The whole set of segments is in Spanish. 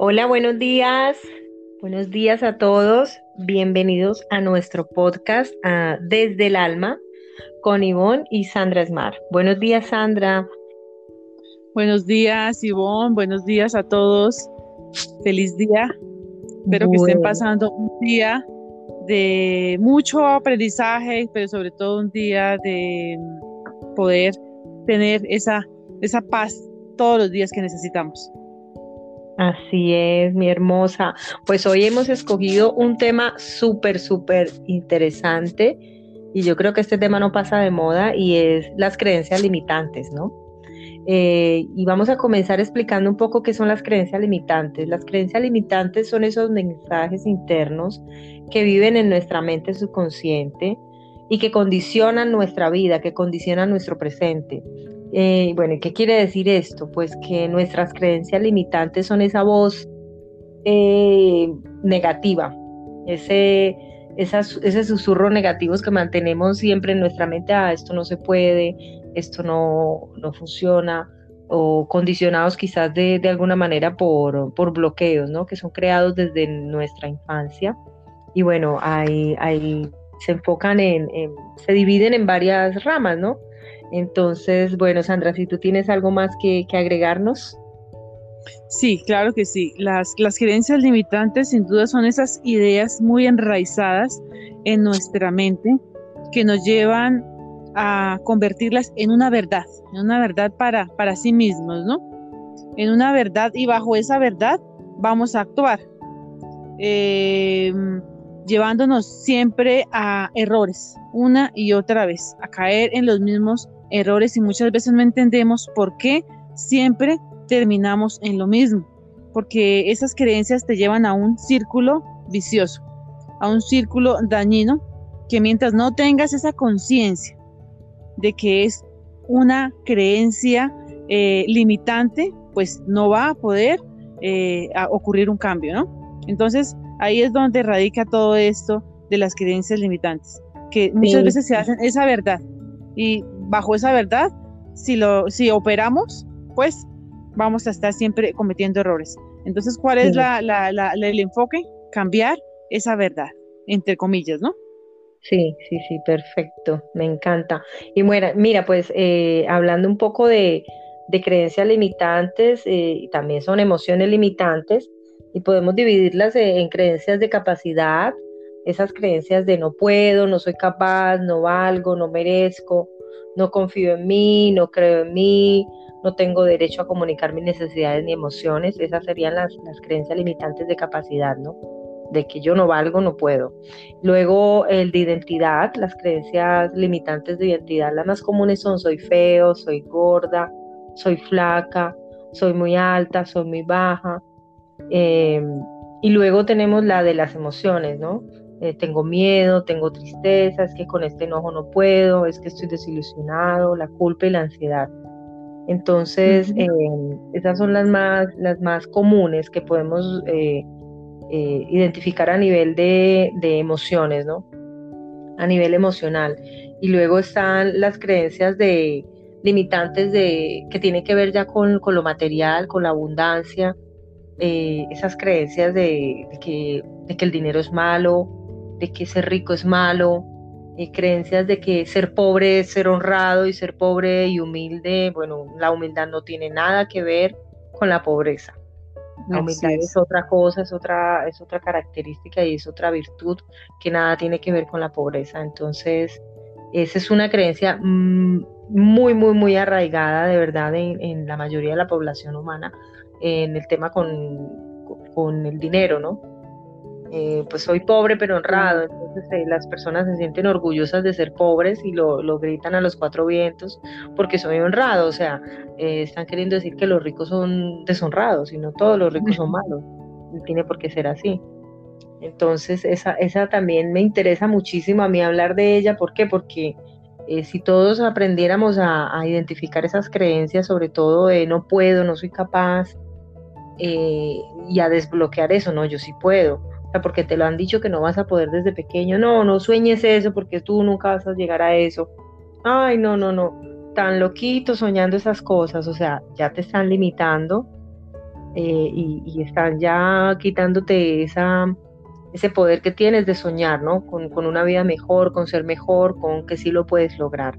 Hola, buenos días. Buenos días a todos. Bienvenidos a nuestro podcast Desde el Alma con Ivonne y Sandra Esmar. Buenos días, Sandra. Buenos días, Ivonne. Buenos días a todos. Feliz día. Espero que estén pasando un día de mucho aprendizaje, pero sobre todo un día de poder tener esa, esa paz todos los días que necesitamos. Así es, mi hermosa. Pues hoy hemos escogido un tema súper, súper interesante y yo creo que este tema no pasa de moda y es las creencias limitantes, ¿no? Eh, y vamos a comenzar explicando un poco qué son las creencias limitantes. Las creencias limitantes son esos mensajes internos que viven en nuestra mente subconsciente y que condicionan nuestra vida, que condicionan nuestro presente. Eh, bueno, ¿qué quiere decir esto? Pues que nuestras creencias limitantes son esa voz eh, negativa, ese, ese susurro negativo que mantenemos siempre en nuestra mente, ah, esto no se puede, esto no, no funciona, o condicionados quizás de, de alguna manera por, por, bloqueos, ¿no? Que son creados desde nuestra infancia. Y bueno, ahí, ahí se enfocan en, en, se dividen en varias ramas, ¿no? Entonces, bueno, Sandra, si tú tienes algo más que, agregarnos. Sí, claro que sí. Las, las creencias limitantes sin duda son esas ideas muy enraizadas en nuestra mente que nos llevan a convertirlas en una verdad, en una verdad para, para sí mismos, ¿no? En una verdad y bajo esa verdad vamos a actuar, eh, llevándonos siempre a errores, una y otra vez, a caer en los mismos errores y muchas veces no entendemos por qué siempre terminamos en lo mismo, porque esas creencias te llevan a un círculo vicioso, a un círculo dañino, que mientras no tengas esa conciencia de que es una creencia eh, limitante, pues no va a poder eh, ocurrir un cambio, ¿no? Entonces, ahí es donde radica todo esto de las creencias limitantes, que muchas veces se hacen esa verdad y bajo esa verdad, si, lo, si operamos, pues vamos a estar siempre cometiendo errores. Entonces, ¿cuál es la, el enfoque? Cambiar esa verdad, entre comillas, ¿no? Sí, sí, sí, perfecto, me encanta. Y mira, mira pues eh, hablando un poco de, creencias limitantes, eh, también son emociones limitantes, y podemos dividirlas en creencias de capacidad, esas creencias de no puedo, no soy capaz, no valgo, no merezco, no confío en mí, no creo en mí, no tengo derecho a comunicar mis necesidades ni emociones, esas serían las, creencias limitantes de capacidad, ¿no? De que yo no valgo, no puedo. Luego el de identidad, las creencias limitantes de identidad, las más comunes son soy feo, soy gorda, soy flaca, soy muy alta, soy muy baja. Em, y luego tenemos la de las emociones, ¿no? Eh, tengo miedo, tengo tristeza, es que con este enojo no puedo, es que estoy desilusionado, la culpa y la ansiedad. Entonces, eh, esas son las más, las más comunes que podemos eh, identificar a nivel de, emociones, ¿no? A nivel emocional. Y luego están las creencias de limitantes de, que tienen que ver ya con, lo material, con la abundancia, esas creencias de, que, de que el dinero es malo, de que ser rico es malo, y creencias de que ser pobre es ser honrado y ser pobre y humilde, bueno, la humildad no tiene nada que ver con la pobreza. La humildad es. otra cosa, es otra, es otra característica y es otra virtud que nada tiene que ver con la pobreza. Entonces, esa es una creencia mm, muy, muy, muy arraigada de verdad en, la mayoría de la población humana en el tema con, con el dinero, ¿no? Eh, pues soy pobre pero honrado, entonces eh, las personas se sienten orgullosas de ser pobres y lo, lo, gritan a los cuatro vientos porque soy honrado, o sea, eh, están queriendo decir que los ricos son deshonrados y no todos los ricos son malos, no tiene por qué ser así. Entonces esa, esa también me interesa muchísimo a mí hablar de ella, ¿por qué? Porque si todos aprendiéramos a, a, identificar esas creencias, sobre todo de no puedo, no soy capaz, y a desbloquear eso, no, yo sí puedo porque te lo han dicho que no vas a poder desde pequeño. No, no sueñes eso porque tú nunca vas a llegar a eso. Ay, no, no, no. Tan loquito soñando esas cosas. O sea, ya te están limitando eh, y, están ya quitándote esa, ese poder que tienes de soñar, ¿no? Con, con una vida mejor, con ser mejor, con que sí lo puedes lograr.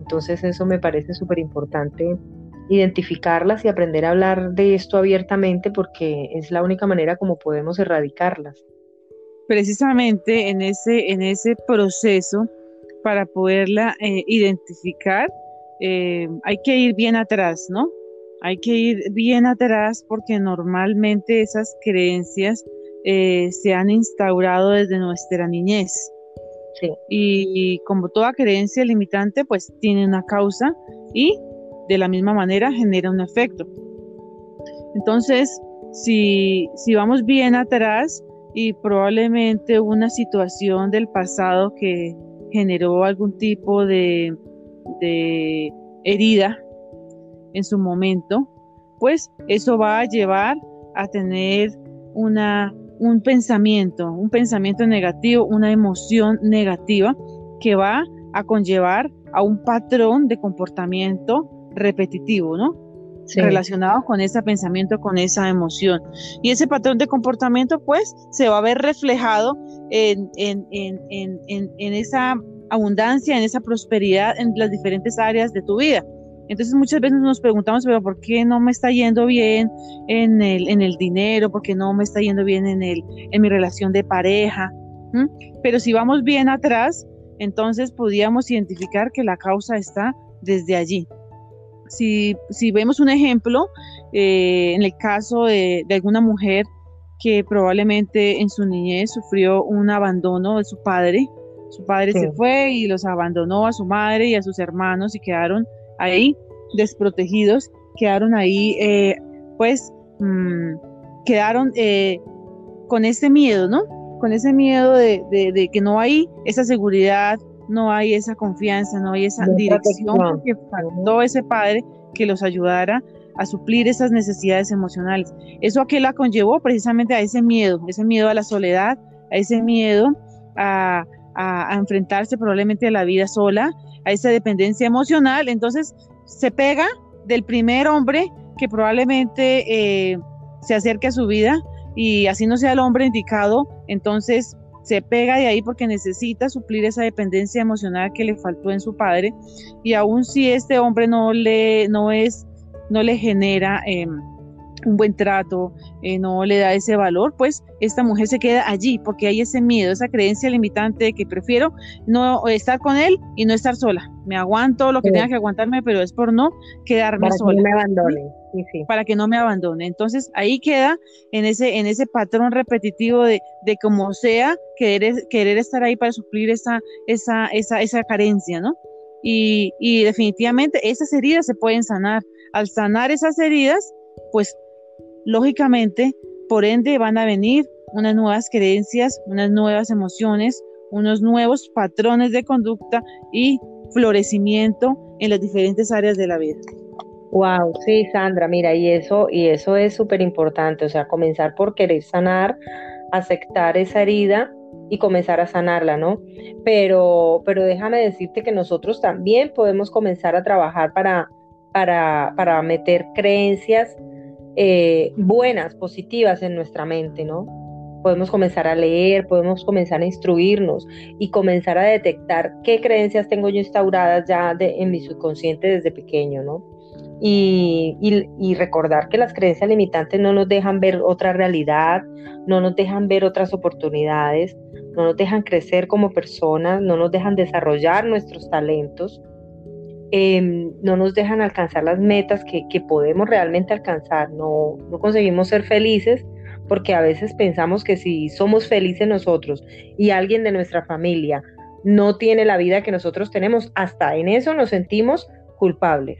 Entonces eso me parece súper importante identificarlas y aprender a hablar de esto abiertamente porque es la única manera como podemos erradicarlas. Precisamente en ese, en ese proceso, para poderla eh, identificar, eh, hay que ir bien atrás, ¿no? Hay que ir bien atrás porque normalmente esas creencias eh, se han instaurado desde nuestra niñez. Sí. Y, y, como toda creencia limitante, pues tiene una causa y de la misma manera genera un efecto. Entonces, si, si vamos bien atrás y probablemente una situación del pasado que generó algún tipo de, de herida en su momento, pues eso va a llevar a tener una, un pensamiento, un pensamiento negativo, una emoción negativa que va a conllevar a un patrón de comportamiento repetitivo, ¿no? relacionado con ese pensamiento, con esa emoción. Y ese patrón de comportamiento, pues, se va a ver reflejado en, en, en, en, esa abundancia, en esa prosperidad en las diferentes áreas de tu vida. Entonces muchas veces nos preguntamos, pero ¿por qué no me está yendo bien en el, en el dinero? ¿Por qué no me está yendo bien en, el, en mi relación de pareja? ¿Mm? Pero si vamos bien atrás, entonces podríamos identificar que la causa está desde allí si, si vemos un ejemplo, eh, en el caso de, alguna mujer que probablemente en su niñez sufrió un abandono de su padre, su padre se fue y los abandonó a su madre y a sus hermanos y quedaron ahí desprotegidos, quedaron ahí, eh, pues, mm, quedaron eh, con ese miedo, ¿no? Con ese miedo de, de, que no hay esa seguridad, no hay esa confianza, no hay esa dirección, porque faltó ese padre que los ayudara a suplir esas necesidades emocionales. Eso a qué la conllevó precisamente a ese miedo, ese miedo a la soledad, a ese miedo a, enfrentarse probablemente a la vida sola, a esa dependencia emocional. Entonces se pega del primer hombre que probablemente eh, se acerque a su vida y así no sea el hombre indicado, entonces se pega de ahí porque necesita suplir esa dependencia emocional que le faltó en su padre. Y aun si este hombre no le no es no le genera em, un buen trato, eh, no le da ese valor, pues esta mujer se queda allí porque hay ese miedo, esa creencia limitante de que prefiero no estar con él y no estar sola. Me aguanto lo que tenga que aguantarme, pero es por no quedarme sola. me abandone para que no me abandone. Entonces ahí queda en ese, en ese patrón repetitivo de, de como sea querer, querer estar ahí para suplir esa, esa, esa, esa carencia, ¿no? Y, y definitivamente esas heridas se pueden sanar. Al sanar esas heridas, pues lógicamente, por ende, van a venir unas nuevas creencias, unas nuevas emociones, unos nuevos patrones de conducta y florecimiento en las diferentes áreas de la vida. Wow, sí, Sandra, mira, y eso, y eso es súper importante, o sea, comenzar por querer sanar, aceptar esa herida y comenzar a sanarla, ¿no? Pero, pero déjame decirte que nosotros también podemos comenzar a trabajar para, para, para meter creencias eh, buenas, positivas en nuestra mente, ¿no? Podemos comenzar a leer, podemos comenzar a instruirnos y comenzar a detectar qué creencias tengo yo instauradas ya de, en mi subconsciente desde pequeño, ¿no? y, recordar que las creencias limitantes no nos dejan ver otra realidad, no nos dejan ver otras oportunidades, no nos dejan crecer como personas, no nos dejan desarrollar nuestros talentos, em, no nos dejan alcanzar las metas que, podemos realmente alcanzar, no, no conseguimos ser felices porque a veces pensamos que si somos felices nosotros y alguien de nuestra familia no tiene la vida que nosotros tenemos, hasta en eso nos sentimos culpables.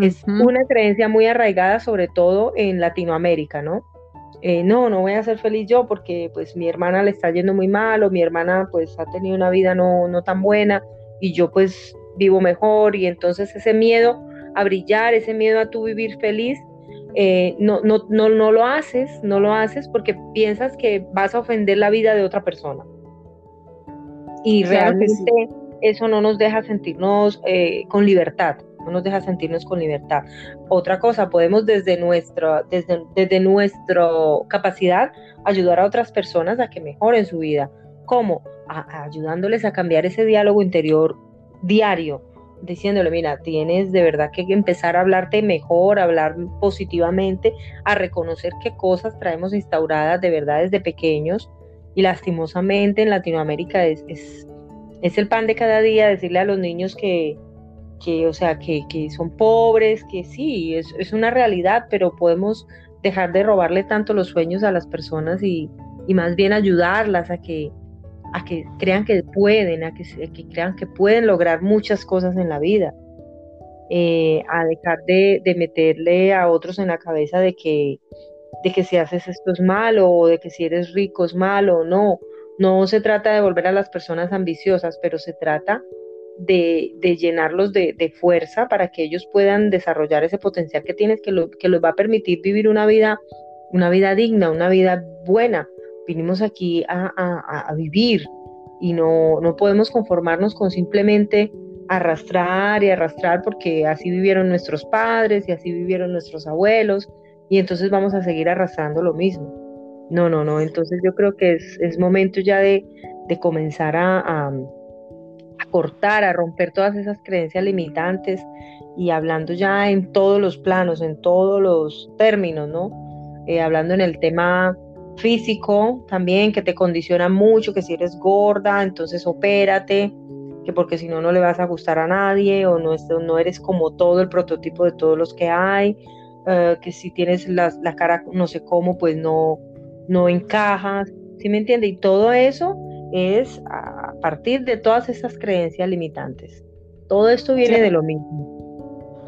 Es una creencia muy arraigada, sobre todo en Latinoamérica, ¿no? Eh, no, no voy a ser feliz yo porque pues mi hermana le está yendo muy mal o mi hermana pues ha tenido una vida no, no tan buena y yo pues vivo mejor y entonces ese miedo a brillar, ese miedo a tú vivir feliz, eh, no, no, no, no lo haces, no lo haces porque piensas que vas a ofender la vida de otra persona. Y realmente eso no nos deja sentirnos eh, con libertad no nos deja sentirnos con libertad. Otra cosa, podemos desde nuestra, desde, desde nuestra capacidad ayudar a otras personas a que mejoren su vida. ¿Cómo? ayudándoles a cambiar ese diálogo interior diario, diciéndole, mira, tienes de verdad que empezar a hablarte mejor, a hablar positivamente, a reconocer qué cosas traemos instauradas de verdad desde pequeños y lastimosamente en Latinoamérica es, es, es el pan de cada día decirle a los niños que, que o sea, que, que, son pobres, que sí, es, es, una realidad, pero podemos dejar de robarle tanto los sueños a las personas y, y más bien ayudarlas a que, a que crean que pueden, a que, crean que pueden lograr muchas cosas en la vida, eh, a dejar de, meterle a otros en la cabeza de que, de que si haces esto es malo o de que si eres rico es malo, no, no se trata de volver a las personas ambiciosas, pero se trata de, llenarlos de, fuerza para que ellos puedan desarrollar ese potencial que tienes que, lo, que les va a permitir vivir una vida, una vida digna, una vida buena, vinimos aquí a, vivir y no, no podemos conformarnos con simplemente arrastrar y arrastrar porque así vivieron nuestros padres y así vivieron nuestros abuelos y entonces vamos a seguir arrastrando lo mismo. No, no, no, entonces yo creo que es, momento ya de, comenzar a, a, cortar, a romper todas esas creencias limitantes y hablando ya en todos los planos, en todos los términos, ¿no? Eh, hablando en el tema físico también que te condiciona mucho, que si eres gorda, entonces opérate, que porque si no no le vas a gustar a nadie o no, no eres como todo el prototipo de todos los que hay, eh, que si tienes la, la, cara no sé cómo, pues no, no encajas, ¿sí me entiende? Y todo eso es a partir de todas esas creencias limitantes. Todo esto viene de lo mismo.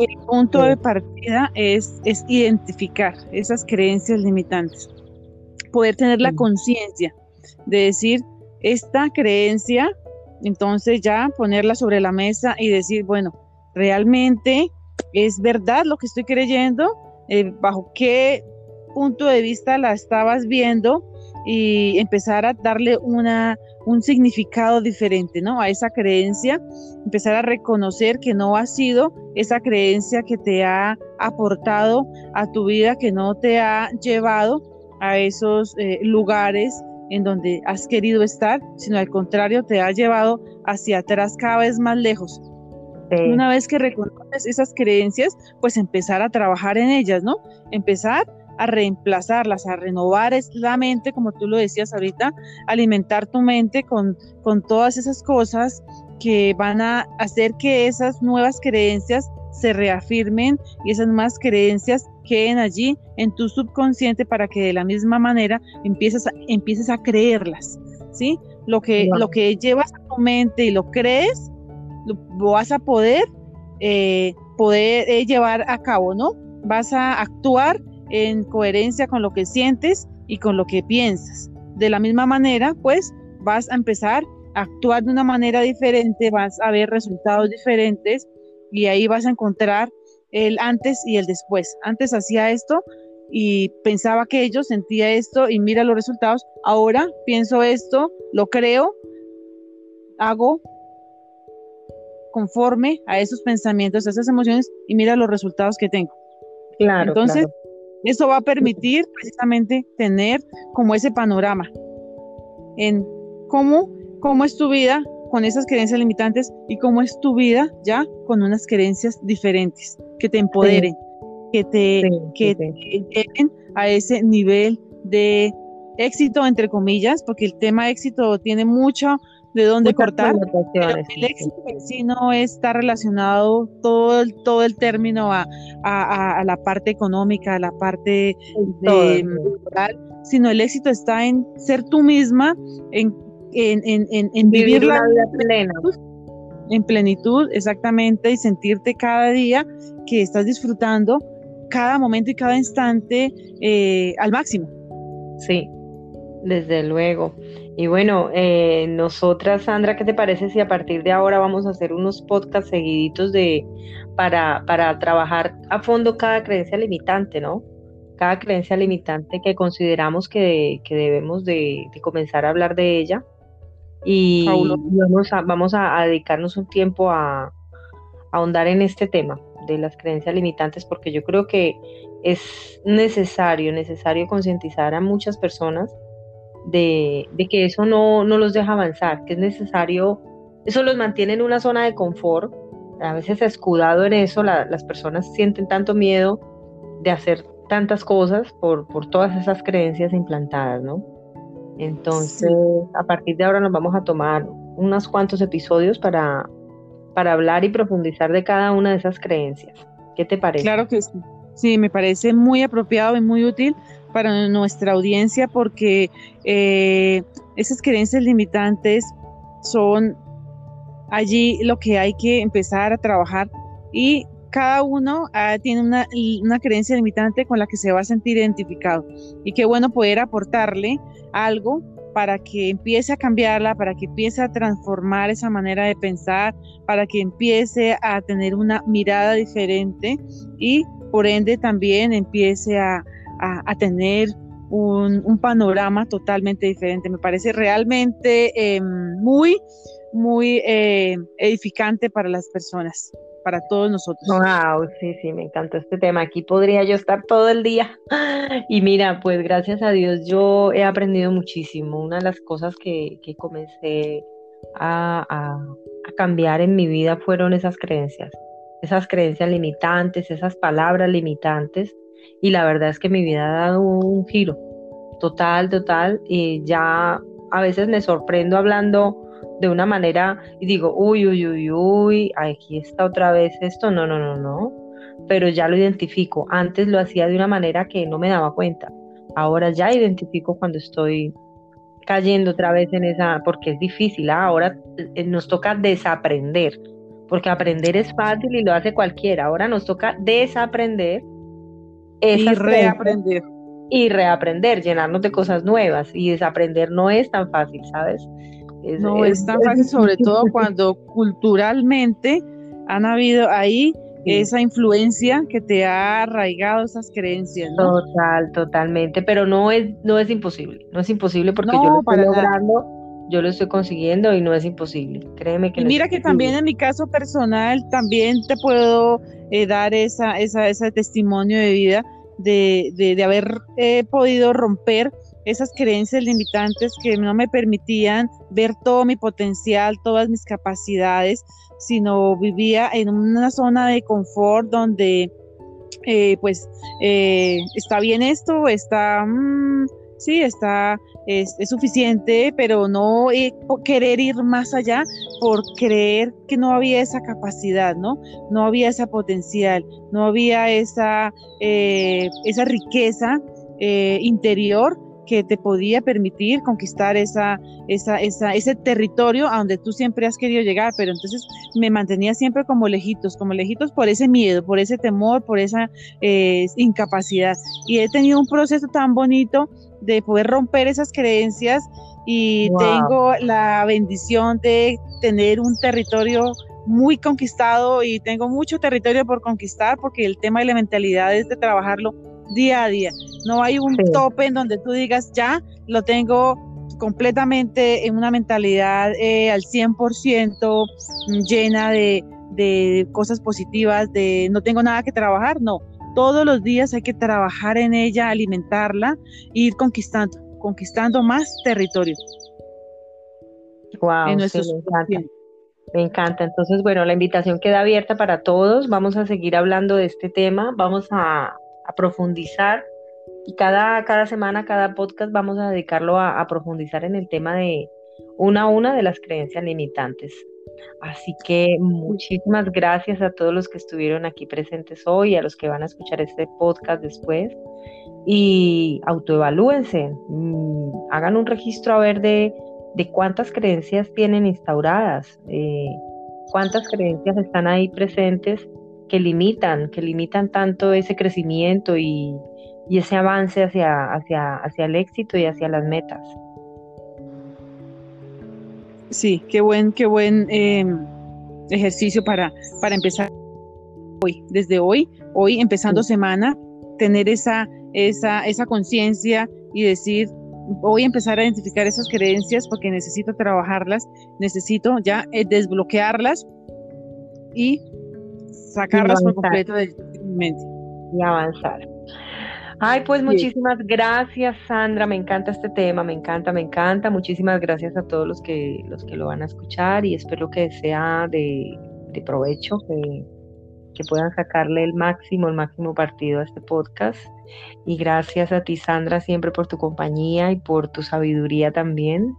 El punto de partida es, es identificar esas creencias limitantes, poder tener la conciencia de decir, esta creencia, entonces ya ponerla sobre la mesa y decir, bueno, realmente es verdad lo que estoy creyendo, eh, bajo qué punto de vista la estabas viendo y empezar a darle una, un significado diferente, ¿no? A esa creencia, empezar a reconocer que no ha sido esa creencia que te ha aportado a tu vida, que no te ha llevado a esos eh, lugares en donde has querido estar, sino al contrario, te ha llevado hacia atrás cada vez más lejos. Una vez que reconoces esas creencias, pues empezar a trabajar en ellas, ¿no? Empezar a reemplazarlas, a renovar es la mente, como tú lo decías ahorita, alimentar tu mente con, con todas esas cosas que van a hacer que esas nuevas creencias se reafirmen y esas nuevas creencias queden allí en tu subconsciente para que de la misma manera empieces a, empieces a creerlas, ¿sí? Lo que, lo que llevas a tu mente y lo crees, lo, vas a poder, eh, poder eh, llevar a cabo, ¿no? Vas a actuar en coherencia con lo que sientes y con lo que piensas. De la misma manera, pues vas a empezar a actuar de una manera diferente, vas a ver resultados diferentes y ahí vas a encontrar el antes y el después. Antes hacía esto y pensaba que ellos sentía esto y mira los resultados. Ahora pienso esto, lo creo, hago conforme a esos pensamientos, a esas emociones y mira los resultados que tengo. Claro. Entonces, eso va a permitir precisamente tener como ese panorama en cómo, cómo es tu vida con esas creencias limitantes y cómo es tu vida ya con unas creencias diferentes que te empoderen, que te, que te lleven a ese nivel de éxito, entre comillas, porque el tema éxito tiene mucho de dónde cortar. el éxito en sí no está relacionado todo el, todo el término a, a, a la parte económica, a la parte de, moral, sino el éxito está en ser tú misma, en, en, en, en vivir, la vida plena. En plenitud, exactamente, y sentirte cada día que estás disfrutando cada momento y cada instante eh, al máximo. Sí, desde luego. Y bueno, eh, nosotras, Sandra, ¿qué te parece si a partir de ahora vamos a hacer unos podcasts seguiditos de, para, para trabajar a fondo cada creencia limitante, ¿no? Cada creencia limitante que consideramos que, debemos de, comenzar a hablar de ella. Y vamos, a, vamos a, dedicarnos un tiempo a, ahondar en este tema de las creencias limitantes porque yo creo que es necesario, necesario concientizar a muchas personas de, que eso no, los deja avanzar, que es necesario, eso los mantiene en una zona de confort, a veces escudado en eso, las personas sienten tanto miedo de hacer tantas cosas por, por todas esas creencias implantadas, ¿no? Entonces, a partir de ahora nos vamos a tomar unos cuantos episodios para, para hablar y profundizar de cada una de esas creencias. ¿Qué te parece? Claro que sí. Sí, me parece muy apropiado y muy útil para nuestra audiencia porque eh, esas creencias limitantes son allí lo que hay que empezar a trabajar y cada uno ah, tiene una, una, creencia limitante con la que se va a sentir identificado. Y qué bueno poder aportarle algo para que empiece a cambiarla, para que empiece a transformar esa manera de pensar, para que empiece a tener una mirada diferente y por ende también empiece a, tener un, panorama totalmente diferente. Me parece realmente em, muy, muy eh, edificante para las personas, para todos nosotros. Wow, sí, sí, me encanta este tema. Aquí podría yo estar todo el día. Y mira, pues gracias a Dios yo he aprendido muchísimo. Una de las cosas que, comencé a, a cambiar en mi vida fueron esas creencias esas creencias limitantes, esas palabras limitantes. Y la verdad es que mi vida ha dado un giro total, total. Y ya a veces me sorprendo hablando de una manera y digo, uy, uy, uy, uy, aquí está otra vez esto. No, no, no, no. Pero ya lo identifico. Antes lo hacía de una manera que no me daba cuenta. Ahora ya identifico cuando estoy cayendo otra vez en esa, porque es difícil. ¿ah? Ahora eh, nos toca desaprender porque aprender es fácil y lo hace cualquiera. Ahora nos toca desaprender y reaprender. Y reaprender, llenarnos de cosas nuevas. Y desaprender no es tan fácil, ¿sabes? no es, tan fácil, sobre todo cuando culturalmente han habido ahí esa influencia que te ha arraigado esas creencias. Total, totalmente, pero no es, no es imposible, no es imposible porque yo lo estoy logrando yo lo estoy consiguiendo y no es imposible. Créeme que. Y mira que también en mi caso personal, también te puedo eh, dar esa, esa, ese testimonio de vida de, de, haber eh, podido romper esas creencias limitantes que no me permitían ver todo mi potencial, todas mis capacidades, sino vivía en una zona de confort donde, eh, pues, está bien esto, está, mm, sí, está es, suficiente, pero no eh, querer ir más allá por creer que no había esa capacidad, ¿no? No había esa potencial, no había esa, eh, esa riqueza eh, interior que te podía permitir conquistar esa, esa, esa, ese territorio a donde tú siempre has querido llegar, pero entonces me mantenía siempre como lejitos, como lejitos por ese miedo, por ese temor, por esa incapacidad. Y he tenido un proceso tan bonito de poder romper esas creencias y tengo la bendición de tener un territorio muy conquistado y tengo mucho territorio por conquistar porque el tema de la mentalidad es de trabajarlo día a día. No hay un tope en donde tú digas, ya lo tengo completamente en una mentalidad eh, al 100% llena de, de cosas positivas, de no tengo nada que trabajar, no todos los días hay que trabajar en ella, alimentarla e ir conquistando, conquistando más territorio. Wow, me encanta. Me encanta. Entonces, bueno, la invitación queda abierta para todos. Vamos a seguir hablando de este tema, vamos a, profundizar y cada, cada semana, cada podcast vamos a dedicarlo a, a profundizar en el tema de una a una de las creencias limitantes. Así que muchísimas gracias a todos los que estuvieron aquí presentes hoy, a los que van a escuchar este podcast después. Y autoevalúense, mm, hagan un registro a ver de, cuántas creencias tienen instauradas, eh, cuántas creencias están ahí presentes que limitan, que limitan tanto ese crecimiento y, ese avance hacia, hacia, hacia el éxito y hacia las metas. Sí, qué buen, qué buen em, ejercicio para, para empezar hoy, desde hoy, hoy empezando semana, tener esa, esa, esa conciencia y decir, voy a empezar a identificar esas creencias porque necesito trabajarlas, necesito ya eh, desbloquearlas y sacarlas por completo de mi mente. Y avanzar. Ay, pues muchísimas gracias, Sandra. Me encanta este tema, me encanta, me encanta. Muchísimas gracias a todos los que, los que lo van a escuchar y espero que sea de, provecho, que, que puedan sacarle el máximo, el máximo partido a este podcast. Y gracias a ti, Sandra, siempre por tu compañía y por tu sabiduría también.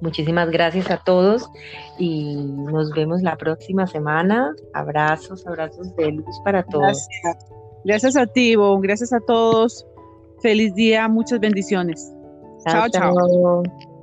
Muchísimas gracias a todos y nos vemos la próxima semana. Abrazos, abrazos de luz para todos. Gracias, a ti, Ivonne. Gracias a todos. Feliz día, muchas bendiciones. chao. chao.